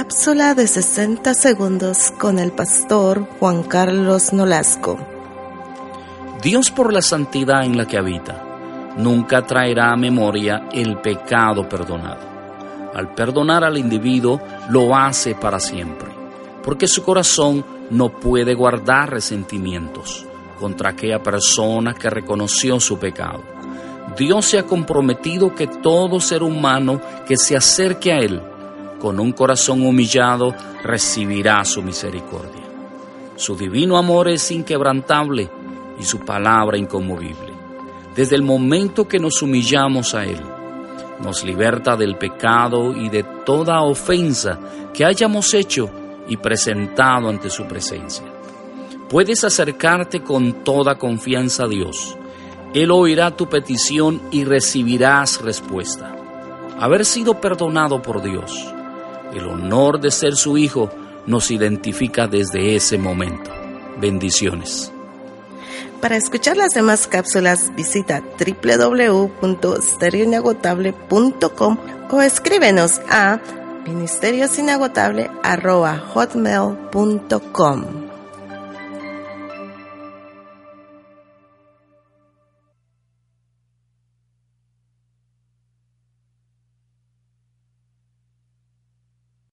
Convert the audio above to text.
Cápsula de 60 segundos con el pastor Juan Carlos Nolasco. Dios por la santidad en la que habita nunca traerá a memoria el pecado perdonado. Al perdonar al individuo lo hace para siempre, porque su corazón no puede guardar resentimientos contra aquella persona que reconoció su pecado. Dios se ha comprometido que todo ser humano que se acerque a Él con un corazón humillado, recibirá su misericordia. Su divino amor es inquebrantable y su palabra inconmovible. Desde el momento que nos humillamos a Él, nos liberta del pecado y de toda ofensa que hayamos hecho y presentado ante su presencia. Puedes acercarte con toda confianza a Dios. Él oirá tu petición y recibirás respuesta. Haber sido perdonado por Dios el honor de ser su hijo nos identifica desde ese momento. Bendiciones. Para escuchar las demás cápsulas visita www.stereoinagotable.com o escríbenos a ministeriosinagotable.hotmail.com.